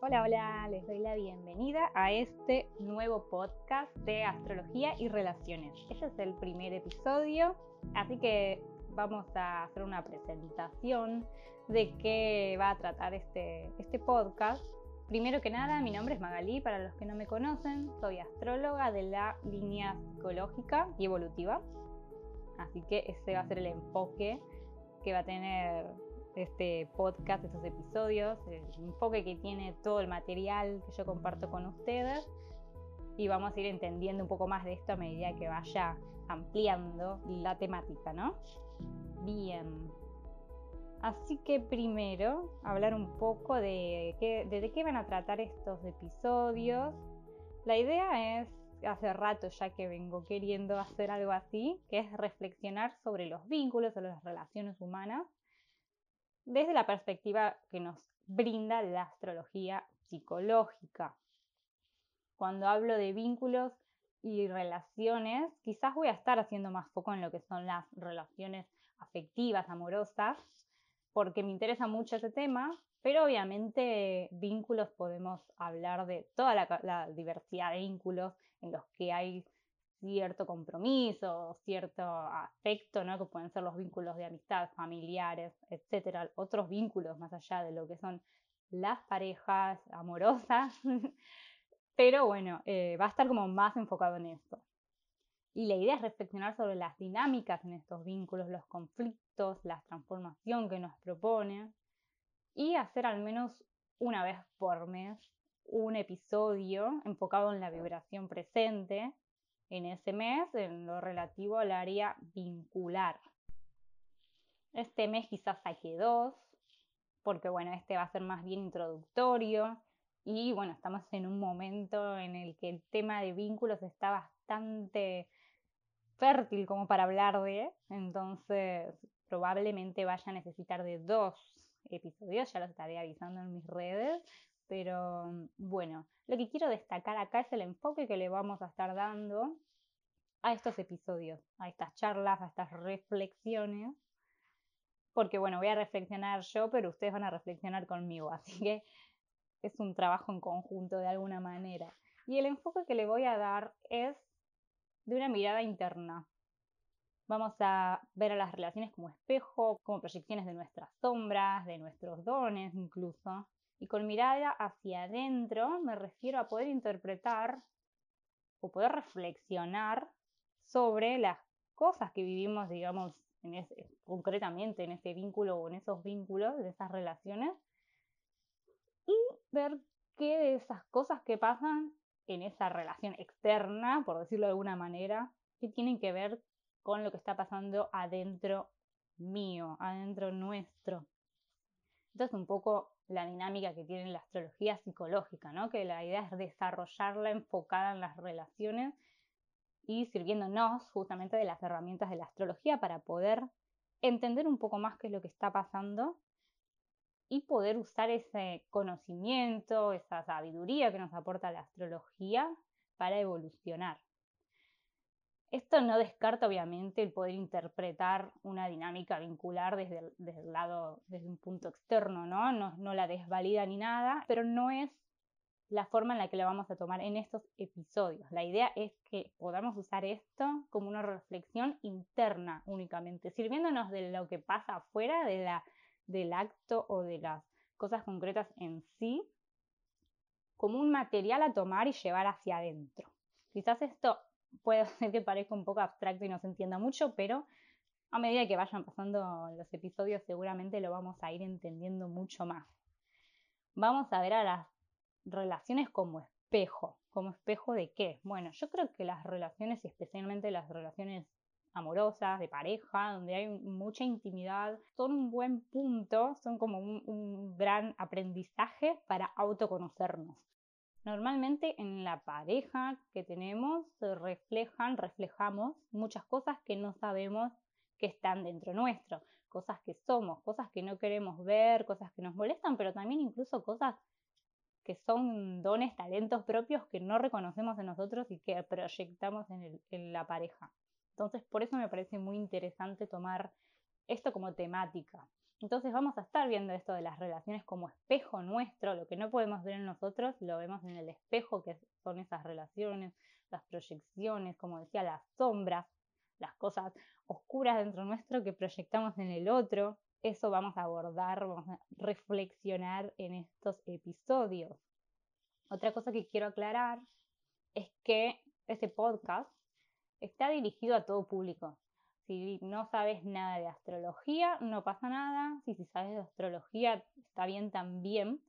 Hola, hola, les doy la bienvenida a este nuevo podcast de astrología y relaciones. Este es el primer episodio, así que vamos a hacer una presentación de qué va a tratar este, este podcast. Primero que nada, mi nombre es Magalí, para los que no me conocen, soy astróloga de la línea psicológica y evolutiva. Así que ese va a ser el enfoque que va a tener este podcast, estos episodios, el enfoque que tiene todo el material que yo comparto con ustedes y vamos a ir entendiendo un poco más de esto a medida que vaya ampliando la temática, ¿no? Bien. Así que primero hablar un poco de, qué, de qué van a tratar estos episodios. La idea es, hace rato ya que vengo queriendo hacer algo así, que es reflexionar sobre los vínculos, sobre las relaciones humanas desde la perspectiva que nos brinda la astrología psicológica. Cuando hablo de vínculos y relaciones, quizás voy a estar haciendo más foco en lo que son las relaciones afectivas, amorosas, porque me interesa mucho ese tema, pero obviamente vínculos podemos hablar de toda la, la diversidad de vínculos en los que hay cierto compromiso, cierto afecto, ¿no? que pueden ser los vínculos de amistad, familiares, etcétera, otros vínculos más allá de lo que son las parejas amorosas, pero bueno, eh, va a estar como más enfocado en esto. Y la idea es reflexionar sobre las dinámicas en estos vínculos, los conflictos, la transformación que nos propone y hacer al menos una vez por mes un episodio enfocado en la vibración presente en ese mes en lo relativo al área vincular. Este mes quizás saque dos, porque bueno, este va a ser más bien introductorio y bueno, estamos en un momento en el que el tema de vínculos está bastante fértil como para hablar de, entonces probablemente vaya a necesitar de dos episodios, ya los estaré avisando en mis redes, pero bueno, lo que quiero destacar acá es el enfoque que le vamos a estar dando a estos episodios, a estas charlas, a estas reflexiones, porque bueno, voy a reflexionar yo, pero ustedes van a reflexionar conmigo, así que es un trabajo en conjunto de alguna manera. Y el enfoque que le voy a dar es de una mirada interna. Vamos a ver a las relaciones como espejo, como proyecciones de nuestras sombras, de nuestros dones incluso. Y con mirada hacia adentro me refiero a poder interpretar o poder reflexionar sobre las cosas que vivimos, digamos, en concretamente en ese vínculo o en esos vínculos, en esas relaciones, y ver qué de esas cosas que pasan en esa relación externa, por decirlo de alguna manera, que tienen que ver con lo que está pasando adentro mío, adentro nuestro. Entonces, un poco la dinámica que tiene la astrología psicológica, ¿no? Que la idea es desarrollarla enfocada en las relaciones y sirviéndonos justamente de las herramientas de la astrología para poder entender un poco más qué es lo que está pasando y poder usar ese conocimiento, esa sabiduría que nos aporta la astrología para evolucionar. Esto no descarta obviamente el poder interpretar una dinámica vincular desde el, lado, desde un punto externo, ¿no? ¿no? No la desvalida ni nada, pero no es la forma en la que lo vamos a tomar en estos episodios. La idea es que podamos usar esto como una reflexión interna únicamente, sirviéndonos de lo que pasa afuera de la, del acto o de las cosas concretas en sí, como un material a tomar y llevar hacia adentro. Quizás esto puede ser que parezca un poco abstracto y no se entienda mucho, pero a medida que vayan pasando los episodios seguramente lo vamos a ir entendiendo mucho más. Vamos a ver a las relaciones como espejo. ¿Como espejo de qué? Bueno, yo creo que las relaciones, y especialmente las relaciones amorosas, de pareja, donde hay mucha intimidad, son un buen punto, son como un, un gran aprendizaje para autoconocernos. Normalmente en la pareja que tenemos se reflejan, reflejamos muchas cosas que no sabemos que están dentro nuestro, cosas que somos, cosas que no queremos ver, cosas que nos molestan, pero también incluso cosas que son dones, talentos propios que no reconocemos en nosotros y que proyectamos en, la pareja. Entonces, por eso me parece muy interesante tomar esto como temática. Entonces vamos a estar viendo esto de las relaciones como espejo nuestro, lo que no podemos ver en nosotros lo vemos en el espejo, que son esas relaciones, las proyecciones, como decía, las sombras, las cosas oscuras dentro nuestro que proyectamos en el otro. Eso vamos a abordar, vamos a reflexionar en estos episodios. Otra cosa que quiero aclarar es que este podcast está dirigido a todo público. Si no sabes nada de astrología, no pasa nada. Si, si sabes de astrología, está bien también,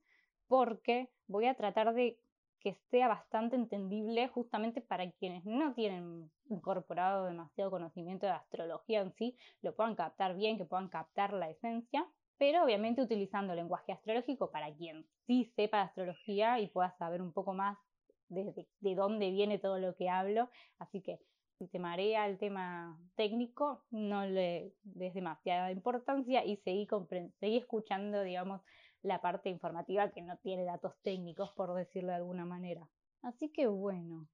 porque voy a tratar de que sea bastante entendible justamente para quienes no tienen incorporado demasiado conocimiento de astrología en sí, lo puedan captar bien, que puedan captar la esencia, pero obviamente utilizando lenguaje astrológico para quien sí sepa astrología y pueda saber un poco más de, de dónde viene todo lo que hablo. Así que si te marea el tema técnico, no le des demasiada importancia y seguí, seguí escuchando, digamos, la parte informativa que no tiene datos técnicos, por decirlo de alguna manera. Así que bueno,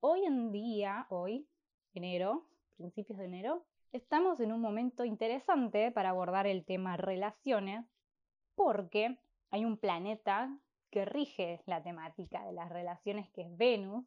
hoy en día, hoy, enero, principios de enero, estamos en un momento interesante para abordar el tema relaciones, porque hay un planeta que rige la temática de las relaciones, que es Venus,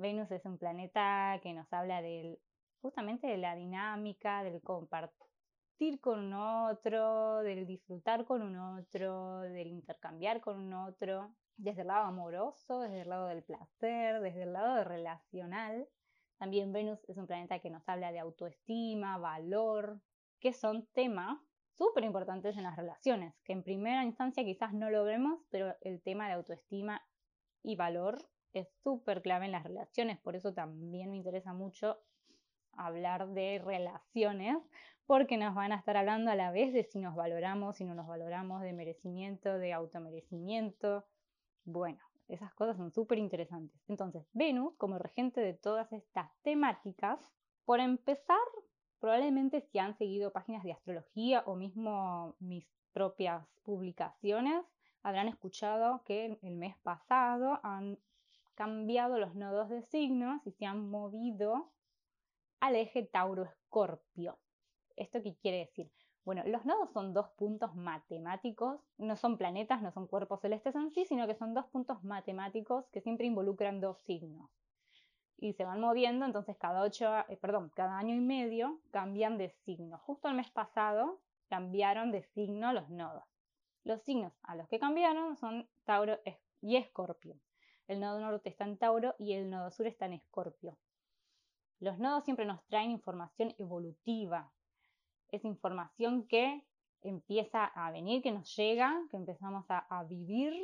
Venus es un planeta que nos habla del, justamente de la dinámica, del compartir con un otro, del disfrutar con un otro, del intercambiar con un otro, desde el lado amoroso, desde el lado del placer, desde el lado relacional. También Venus es un planeta que nos habla de autoestima, valor, que son temas súper importantes en las relaciones, que en primera instancia quizás no lo vemos, pero el tema de autoestima y valor es súper clave en las relaciones, por eso también me interesa mucho hablar de relaciones, porque nos van a estar hablando a la vez de si nos valoramos, si no nos valoramos, de merecimiento, de automerecimiento. Bueno, esas cosas son súper interesantes. Entonces, Venus, como regente de todas estas temáticas, por empezar, probablemente si han seguido páginas de astrología o mismo mis propias publicaciones, habrán escuchado que el mes pasado han cambiado los nodos de signos y se han movido al eje Tauro-Escorpio. ¿Esto qué quiere decir? Bueno, los nodos son dos puntos matemáticos, no son planetas, no son cuerpos celestes en sí, sino que son dos puntos matemáticos que siempre involucran dos signos. Y se van moviendo, entonces cada ocho, eh, perdón, cada año y medio cambian de signo. Justo el mes pasado cambiaron de signo los nodos. Los signos a los que cambiaron son Tauro y Escorpio. El nodo norte está en Tauro y el nodo sur está en Escorpio. Los nodos siempre nos traen información evolutiva. Es información que empieza a venir, que nos llega, que empezamos a, vivir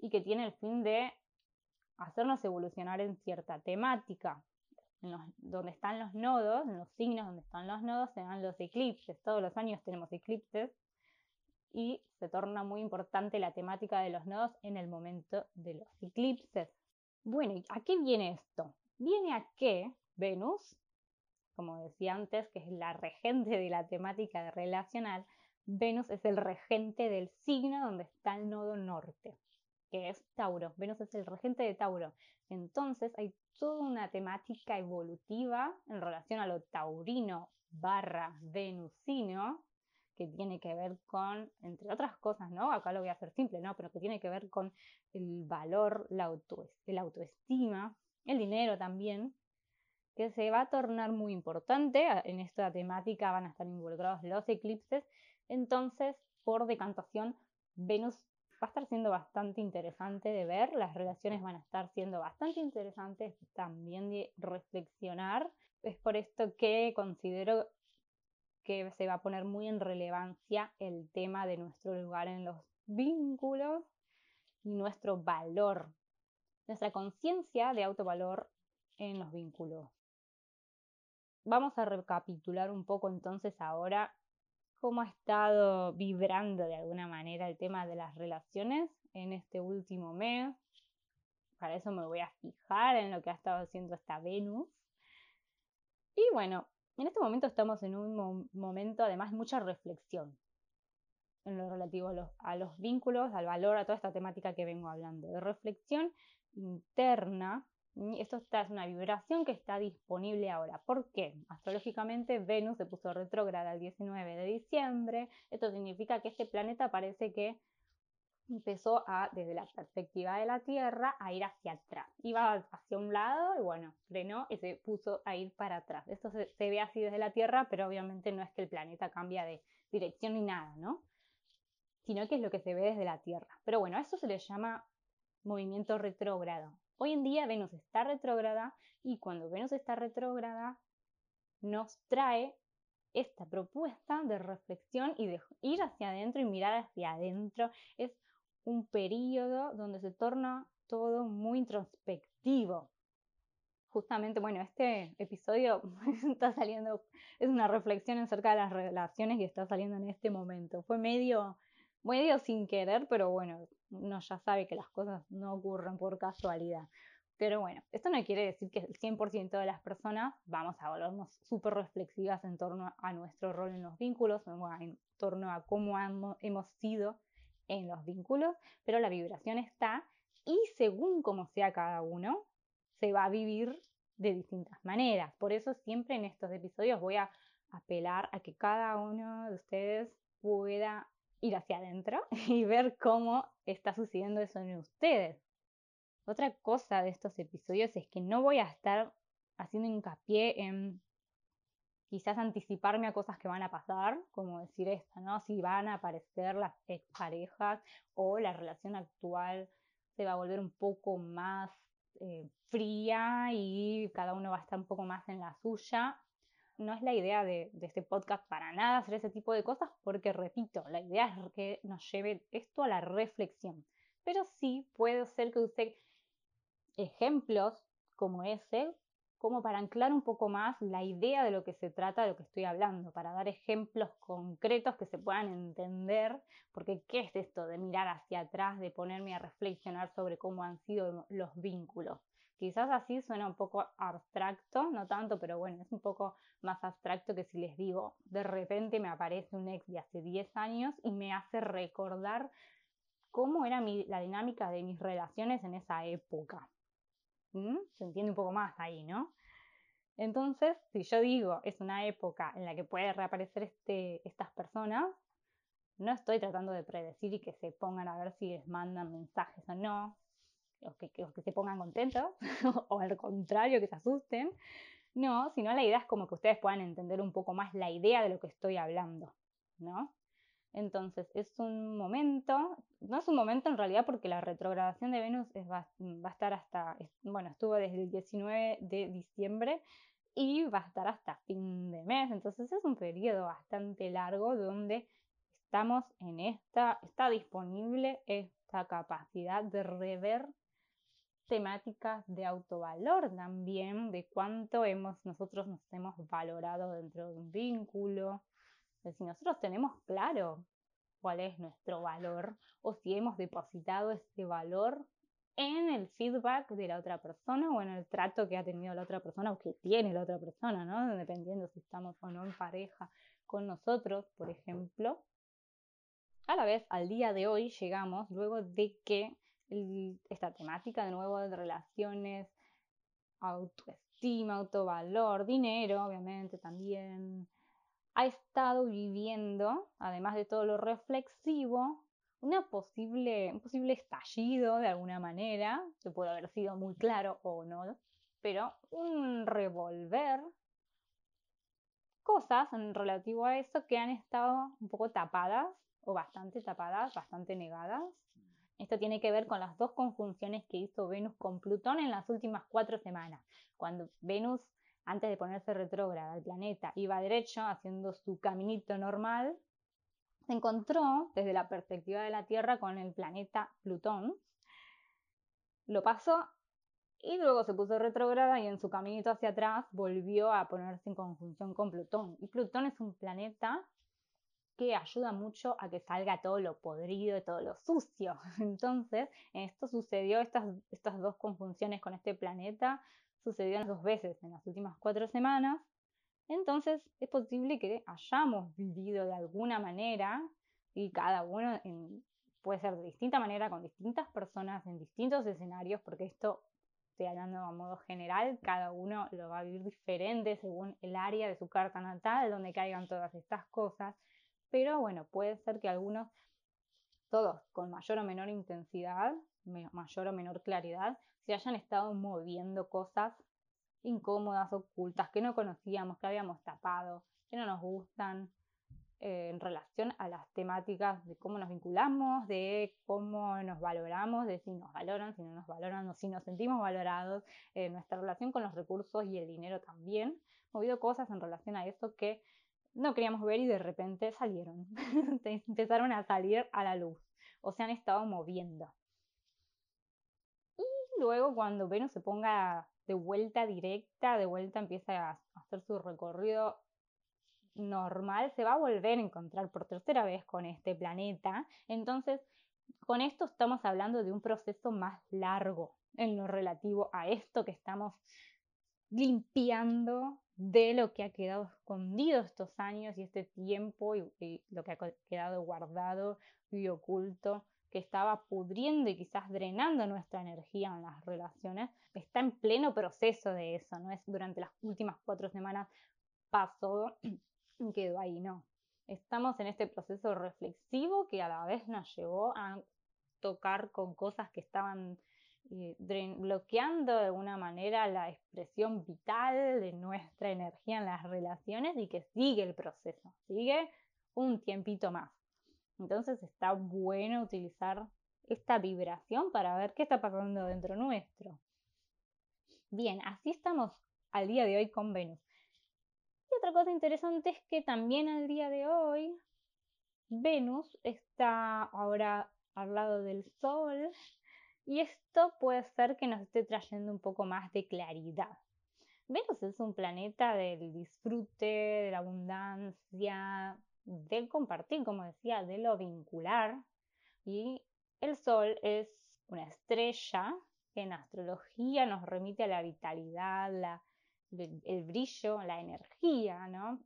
y que tiene el fin de hacernos evolucionar en cierta temática. donde están los nodos, en los signos donde están los nodos, se dan los eclipses. Todos los años tenemos eclipses y se torna muy importante la temática de los nodos en el momento de los eclipses. Bueno, ¿a qué viene esto? Viene a que Venus, como decía antes, que es la regente de la temática relacional, Venus es el regente del signo donde está el nodo norte, que es Tauro. Venus es el regente de Tauro. Entonces hay toda una temática evolutiva en relación a lo taurino barra venusino que tiene que ver con, entre otras cosas, ¿no? Acá lo voy a hacer simple, ¿no? Pero que tiene que ver con el valor, la, autoestima, el dinero también, que se va a tornar muy importante. En esta temática van a estar involucrados los eclipses. Entonces, por decantación, Venus va a estar siendo bastante interesante de ver, las relaciones van a estar siendo bastante interesantes también de reflexionar. Es por esto que considero que se va a poner muy en relevancia el tema de nuestro lugar en los vínculos y nuestro valor, nuestra conciencia de autovalor en los vínculos. Vamos a recapitular un poco entonces ahora cómo ha estado vibrando de alguna manera el tema de las relaciones en este último mes. Para eso me voy a fijar en lo que ha estado haciendo esta Venus. Y bueno, en este momento estamos en un momento además mucha reflexión en lo relativo a los, vínculos, al valor, a toda esta temática que vengo hablando, de reflexión interna esto está, es una vibración que está disponible ahora. ¿Por qué? Astrológicamente Venus se puso retrógrada el 19 de diciembre. Esto significa que este planeta parece que empezó a, desde la perspectiva de la Tierra, a ir hacia atrás. Iba hacia un lado y bueno, frenó y se puso a ir para atrás. Esto se, ve así desde la Tierra, pero obviamente no es que el planeta cambia de dirección ni nada, ¿no? Sino que es lo que se ve desde la Tierra. Pero bueno, a eso se le llama movimiento retrógrado. Hoy en día Venus está retrógrada y cuando Venus está retrógrada nos trae esta propuesta de reflexión y de ir hacia adentro y mirar hacia adentro. Es un periodo donde se torna todo muy introspectivo. Justamente, bueno, este episodio está saliendo, es una reflexión acerca de las relaciones que está saliendo en este momento. Fue medio, medio sin querer, pero bueno, uno ya sabe que las cosas no ocurren por casualidad. Pero bueno, esto no quiere decir que el 100% de las personas vamos a volvernos súper reflexivas en torno a nuestro rol en los vínculos, en torno a cómo hemos sido en los vínculos, pero la vibración está y según como sea cada uno, se va a vivir de distintas maneras. Por eso siempre en estos episodios voy a apelar a que cada uno de ustedes pueda ir hacia adentro y ver cómo está sucediendo eso en ustedes. Otra cosa de estos episodios es que no voy a estar haciendo hincapié en quizás anticiparme a cosas que van a pasar, como decir esto, ¿no? Si van a aparecer las exparejas o la relación actual se va a volver un poco más eh, fría y cada uno va a estar un poco más en la suya no es la idea de, este podcast para nada hacer ese tipo de cosas, porque repito, la idea es que nos lleve esto a la reflexión. Pero sí puede ser que use ejemplos como ese, como para anclar un poco más la idea de lo que se trata, de lo que estoy hablando, para dar ejemplos concretos que se puedan entender, porque ¿qué es esto de mirar hacia atrás, de ponerme a reflexionar sobre cómo han sido los vínculos? Quizás así suena un poco abstracto, no tanto, pero bueno, es un poco más abstracto que si les digo, de repente me aparece un ex de hace 10 años y me hace recordar cómo era la dinámica de mis relaciones en esa época. Se entiende un poco más ahí, ¿no? Entonces, si yo digo es una época en la que puede reaparecer este, estas personas, no estoy tratando de predecir y que se pongan a ver si les mandan mensajes o no, o que, que, se pongan contentos, o al contrario, que se asusten. No, sino la idea es como que ustedes puedan entender un poco más la idea de lo que estoy hablando, ¿no? Entonces, es un momento, no es un momento en realidad porque la retrogradación de Venus va, a estar hasta, bueno, estuvo desde el 19 de diciembre y va a estar hasta fin de mes. Entonces, es un periodo bastante largo donde estamos en esta, está disponible esta capacidad de rever temáticas de autovalor también, de cuánto hemos, nosotros nos hemos valorado dentro de un vínculo, si nosotros tenemos claro cuál es nuestro valor o si hemos depositado ese valor en el feedback de la otra persona o en el trato que ha tenido la otra persona o que tiene la otra persona, ¿no? Dependiendo si estamos o no en pareja con nosotros, por ejemplo. A la vez, al día de hoy llegamos luego de que esta temática de nuevo de relaciones, autoestima, autovalor, dinero, obviamente también, ha estado viviendo, además de todo lo reflexivo, una posible, un posible estallido de alguna manera, que puede haber sido muy claro o no, pero un revolver cosas en relativo a eso que han estado un poco tapadas o bastante tapadas, bastante negadas esto tiene que ver con las dos conjunciones que hizo Venus con Plutón en las últimas cuatro semanas. Cuando Venus, antes de ponerse retrógrada al planeta, iba derecho haciendo su caminito normal, se encontró desde la perspectiva de la Tierra con el planeta Plutón. Lo pasó y luego se puso retrógrada y en su caminito hacia atrás volvió a ponerse en conjunción con Plutón. Y Plutón es un planeta que ayuda mucho a que salga todo lo podrido, todo lo sucio. Entonces, esto sucedió, estas, estas dos conjunciones con este planeta, sucedieron dos veces en las últimas cuatro semanas. Entonces, es posible que hayamos vivido de alguna manera, y cada uno puede ser de distinta manera, con distintas personas, en distintos escenarios, porque esto estoy hablando a modo general, cada uno lo va a vivir diferente según el área de su carta natal, donde caigan todas estas cosas, pero bueno, puede ser que algunos, todos con mayor o menor intensidad, mayor o menor claridad, se hayan estado moviendo cosas incómodas, ocultas, que no conocíamos, que habíamos tapado, que no nos gustan, eh, en relación a las temáticas de cómo nos vinculamos, de cómo nos valoramos, de si nos valoran, si no nos valoran, o si nos sentimos valorados, eh, nuestra relación con los recursos y el dinero también. Movido cosas en relación a eso que no queríamos ver y de repente salieron, empezaron a salir a la luz o se han estado moviendo. Y luego cuando Venus se ponga de vuelta directa, de vuelta empieza a hacer su recorrido normal se va a volver a encontrar por tercera vez con este planeta. Entonces, con esto estamos hablando de un proceso más largo en lo relativo a esto que estamos limpiando de lo que ha quedado escondido estos años y este tiempo y, lo que ha quedado guardado y oculto que estaba pudriendo y quizás drenando nuestra energía en las relaciones, está en pleno proceso de eso, no es durante las últimas cuatro semanas pasó quedó ahí, no. Estamos en este proceso reflexivo que a la vez nos llevó a tocar con cosas que estaban eh, bloqueando de alguna manera la expresión vital de nuestra energía en las relaciones y que sigue el proceso, sigue un tiempito más. Entonces está bueno utilizar esta vibración para ver qué está pasando dentro nuestro. Bien, así estamos al día de hoy con Venus otra cosa interesante es que también al día de hoy Venus está ahora al lado del Sol y esto puede ser que nos esté trayendo un poco más de claridad. Venus es un planeta del disfrute, de la abundancia, del compartir, como decía, de lo vincular. Y el Sol es una estrella que en astrología nos remite a la vitalidad, el brillo, la energía, ¿no?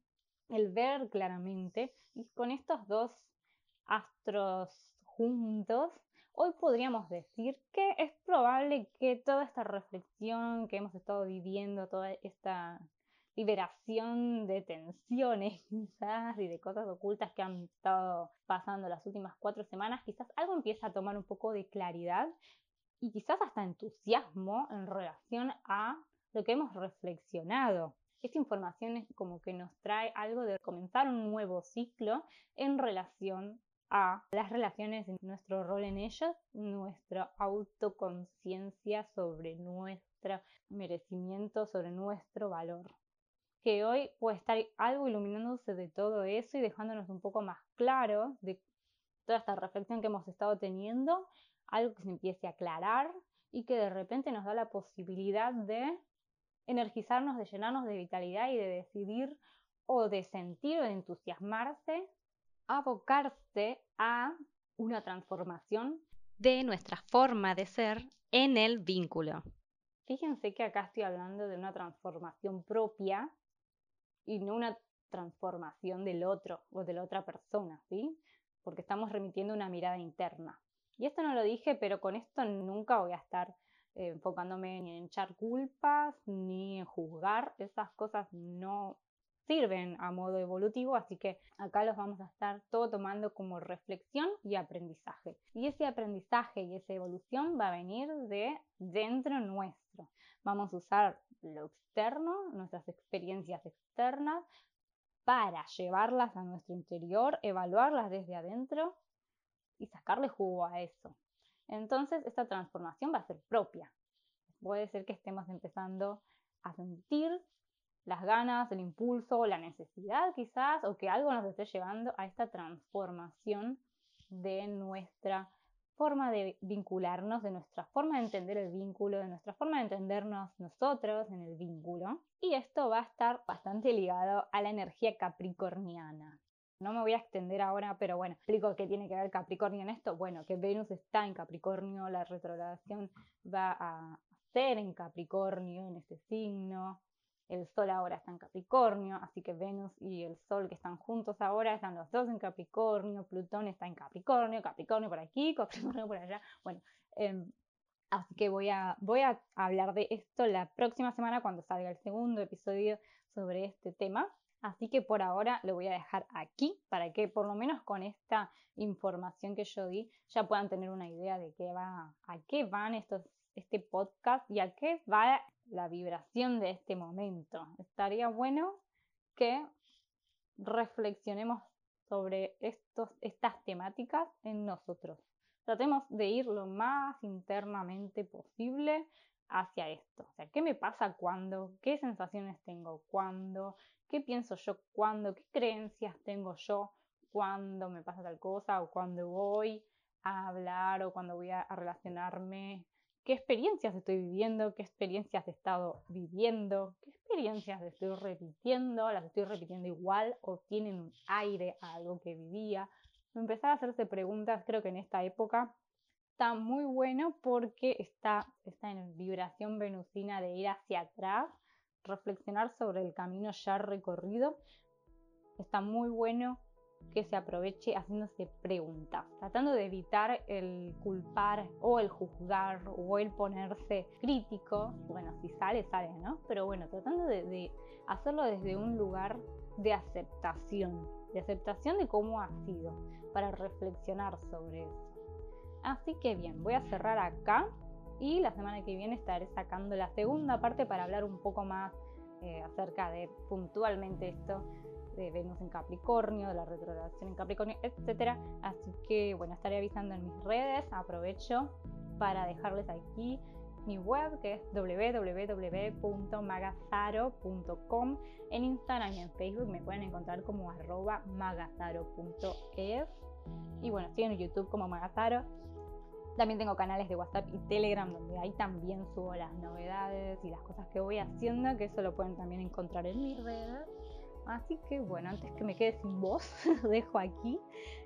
El ver claramente. Y con estos dos astros juntos, hoy podríamos decir que es probable que toda esta reflexión que hemos estado viviendo, toda esta liberación de tensiones quizás y de cosas ocultas que han estado pasando las últimas cuatro semanas, quizás algo empieza a tomar un poco de claridad y quizás hasta entusiasmo en relación a lo que hemos reflexionado. Esta información es como que nos trae algo de comenzar un nuevo ciclo en relación a las relaciones, nuestro rol en ellas, nuestra autoconciencia sobre nuestro merecimiento, sobre nuestro valor. Que hoy puede estar algo iluminándose de todo eso y dejándonos un poco más claro de toda esta reflexión que hemos estado teniendo, algo que se empiece a aclarar y que de repente nos da la posibilidad de energizarnos, de llenarnos de vitalidad y de decidir o de sentir o de entusiasmarse, abocarse a una transformación de nuestra forma de ser en el vínculo. Fíjense que acá estoy hablando de una transformación propia y no una transformación del otro o de la otra persona, ¿sí? Porque estamos remitiendo una mirada interna. Y esto no lo dije, pero con esto nunca voy a estar eh, enfocándome ni en echar culpas ni en juzgar. Esas cosas no sirven a modo evolutivo, así que acá los vamos a estar todo tomando como reflexión y aprendizaje. Y ese aprendizaje y esa evolución va a venir de dentro nuestro. Vamos a usar lo externo, nuestras experiencias externas, para llevarlas a nuestro interior, evaluarlas desde adentro y sacarle jugo a eso. Entonces, esta transformación va a ser propia. Puede ser que estemos empezando a sentir las ganas, el impulso, la necesidad quizás, o que algo nos esté llevando a esta transformación de nuestra forma de vincularnos, de nuestra forma de entender el vínculo, de nuestra forma de entendernos nosotros en el vínculo. Y esto va a estar bastante ligado a la energía capricorniana. No me voy a extender ahora, pero bueno, explico qué tiene que ver Capricornio en esto. Bueno, que Venus está en Capricornio, la retrogradación va a ser en Capricornio, en este signo. El Sol ahora está en Capricornio, así que Venus y el Sol que están juntos ahora están los dos en Capricornio, Plutón está en Capricornio, Capricornio por aquí, Capricornio por allá. Bueno, em, Así que voy a, hablar de esto la próxima semana cuando salga el segundo episodio sobre este tema. Así que por ahora lo voy a dejar aquí para que por lo menos con esta información que yo di ya puedan tener una idea de qué va, a qué van estos, este podcast y a qué va la vibración de este momento. Estaría bueno que reflexionemos sobre estos, estas temáticas en nosotros. Tratemos de ir lo más internamente posible hacia esto. O sea, ¿qué me pasa cuando? ¿Qué sensaciones tengo cuando? ¿Qué pienso yo cuando? ¿Qué creencias tengo yo cuando me pasa tal cosa o cuando voy a hablar o cuando voy a, relacionarme? ¿Qué experiencias estoy viviendo? ¿Qué experiencias he estado viviendo? ¿Qué experiencias estoy repitiendo? ¿Las estoy repitiendo igual o tienen un aire a algo que vivía? Empezar a hacerse preguntas, creo que en esta época está muy bueno porque está, está en vibración venusina de ir hacia atrás, reflexionar sobre el camino ya recorrido. Está muy bueno que se aproveche haciéndose preguntas, tratando de evitar el culpar o el juzgar o el ponerse crítico. Bueno, si sale, sale, ¿no? Pero bueno, tratando de, hacerlo desde un lugar de aceptación, de aceptación de cómo ha sido, para reflexionar sobre eso. Así que bien, voy a cerrar acá y la semana que viene estaré sacando la segunda parte para hablar un poco más eh, acerca de puntualmente esto de Venus en Capricornio, de la retrogradación en Capricornio, etc. Así que bueno, estaré avisando en mis redes, aprovecho para dejarles aquí mi web que es www.magazaro.com. En Instagram y en Facebook me pueden encontrar como arroba magazaro.es. Y bueno, estoy en YouTube como Magazaro. También tengo canales de WhatsApp y Telegram donde ahí también subo las novedades y las cosas que voy haciendo, que eso lo pueden también encontrar en mis redes. Así que bueno, antes que me quede sin voz, dejo aquí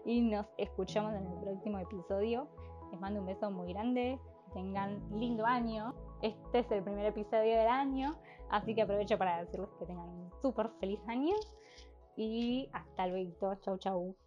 y nos escuchamos en el próximo episodio. Les mando un beso muy grande, tengan lindo año. Este es el primer episodio del año, así que aprovecho para decirles que tengan un súper feliz año y hasta luego. Chau, chau.